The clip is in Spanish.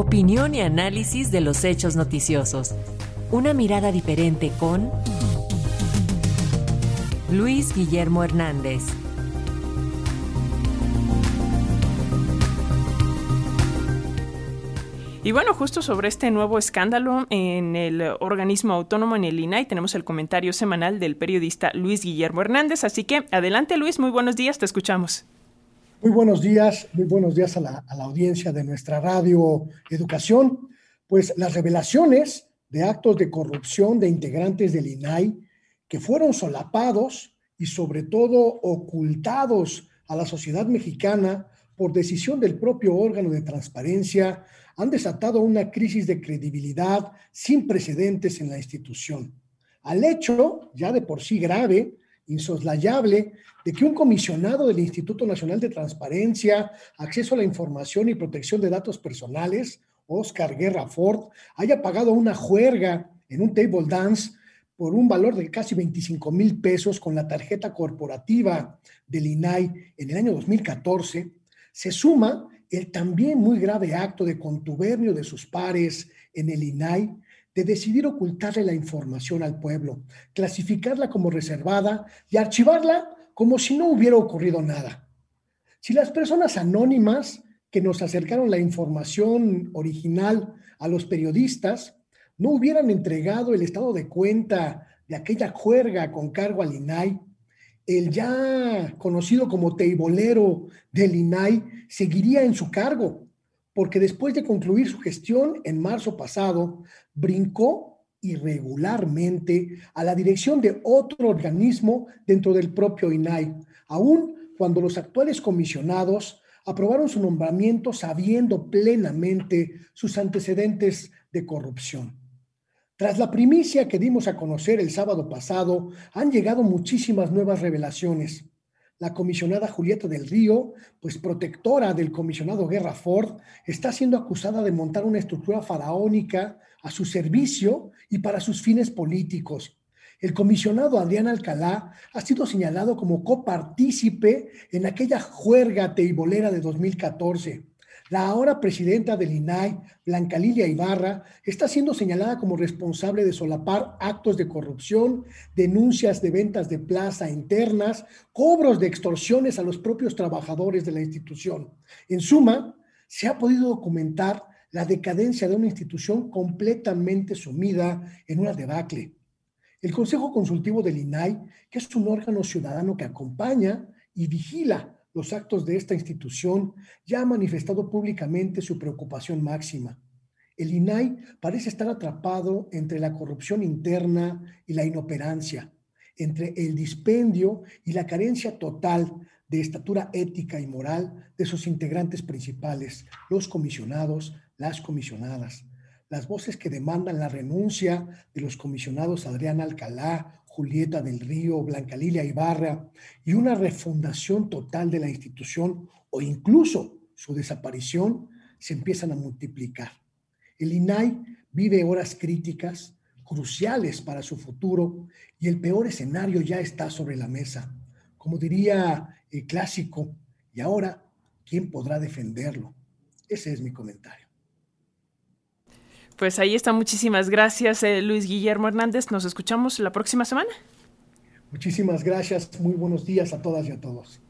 Opinión y análisis de los hechos noticiosos. Una mirada diferente con Luis Guillermo Hernández. Y bueno, justo sobre este nuevo escándalo en el organismo autónomo en el INAI tenemos el comentario semanal del periodista Luis Guillermo Hernández. Así que adelante Luis, muy buenos días, te escuchamos. Muy buenos días, muy buenos días a la, audiencia de nuestra radio Educación. Pues las revelaciones de actos de corrupción de integrantes del INAI que fueron solapados y sobre todo ocultados a la sociedad mexicana por decisión del propio órgano de transparencia han desatado una crisis de credibilidad sin precedentes en la institución, al hecho, ya de por sí grave, insoslayable, de que un comisionado del Instituto Nacional de Transparencia, Acceso a la Información y Protección de Datos Personales, Oscar Guerra Ford, haya pagado una juerga en un table dance por un valor de casi 25 mil pesos con la tarjeta corporativa del INAI en el año 2014, se suma el también muy grave acto de contubernio de sus pares en el INAI de decidir ocultarle la información al pueblo, clasificarla como reservada y archivarla como si no hubiera ocurrido nada. Si las personas anónimas que nos acercaron la información original a los periodistas no hubieran entregado el estado de cuenta de aquella juerga con cargo al INAI, el ya conocido como teibolero del INAI seguiría en su cargo, porque después de concluir su gestión en marzo pasado, brincó irregularmente a la dirección de otro organismo dentro del propio INAI, aun cuando los actuales comisionados aprobaron su nombramiento sabiendo plenamente sus antecedentes de corrupción. Tras la primicia que dimos a conocer el sábado pasado, han llegado muchísimas nuevas revelaciones. La comisionada Julieta del Río, pues protectora del comisionado Guerra Ford, está siendo acusada de montar una estructura faraónica a su servicio y para sus fines políticos. El comisionado Adrián Alcalá ha sido señalado como copartícipe en aquella juerga teibolera de 2014. La ahora presidenta del INAI, Blanca Lilia Ibarra, está siendo señalada como responsable de solapar actos de corrupción, denuncias de ventas de plaza internas, cobros de extorsiones a los propios trabajadores de la institución. En suma, se ha podido documentar la decadencia de una institución completamente sumida en una debacle. El Consejo Consultivo del INAI, que es un órgano ciudadano que acompaña y vigila los actos de esta institución, ya ha manifestado públicamente su preocupación máxima. El INAI parece estar atrapado entre la corrupción interna y la inoperancia, entre el dispendio y la carencia total de estatura ética y moral de sus integrantes principales, los comisionados, las comisionadas. Las voces que demandan la renuncia de los comisionados Adrián Alcalá, Julieta del Río, Blanca Lilia Ibarra y una refundación total de la institución o incluso su desaparición se empiezan a multiplicar. El INAI vive horas críticas, cruciales para su futuro y el peor escenario ya está sobre la mesa. Como diría el clásico, y ahora, ¿quién podrá defenderlo? Ese es mi comentario. Pues ahí está. Muchísimas gracias, eh, Luis Guillermo Hernández. Nos escuchamos la próxima semana. Muchísimas gracias. Muy buenos días a todas y a todos.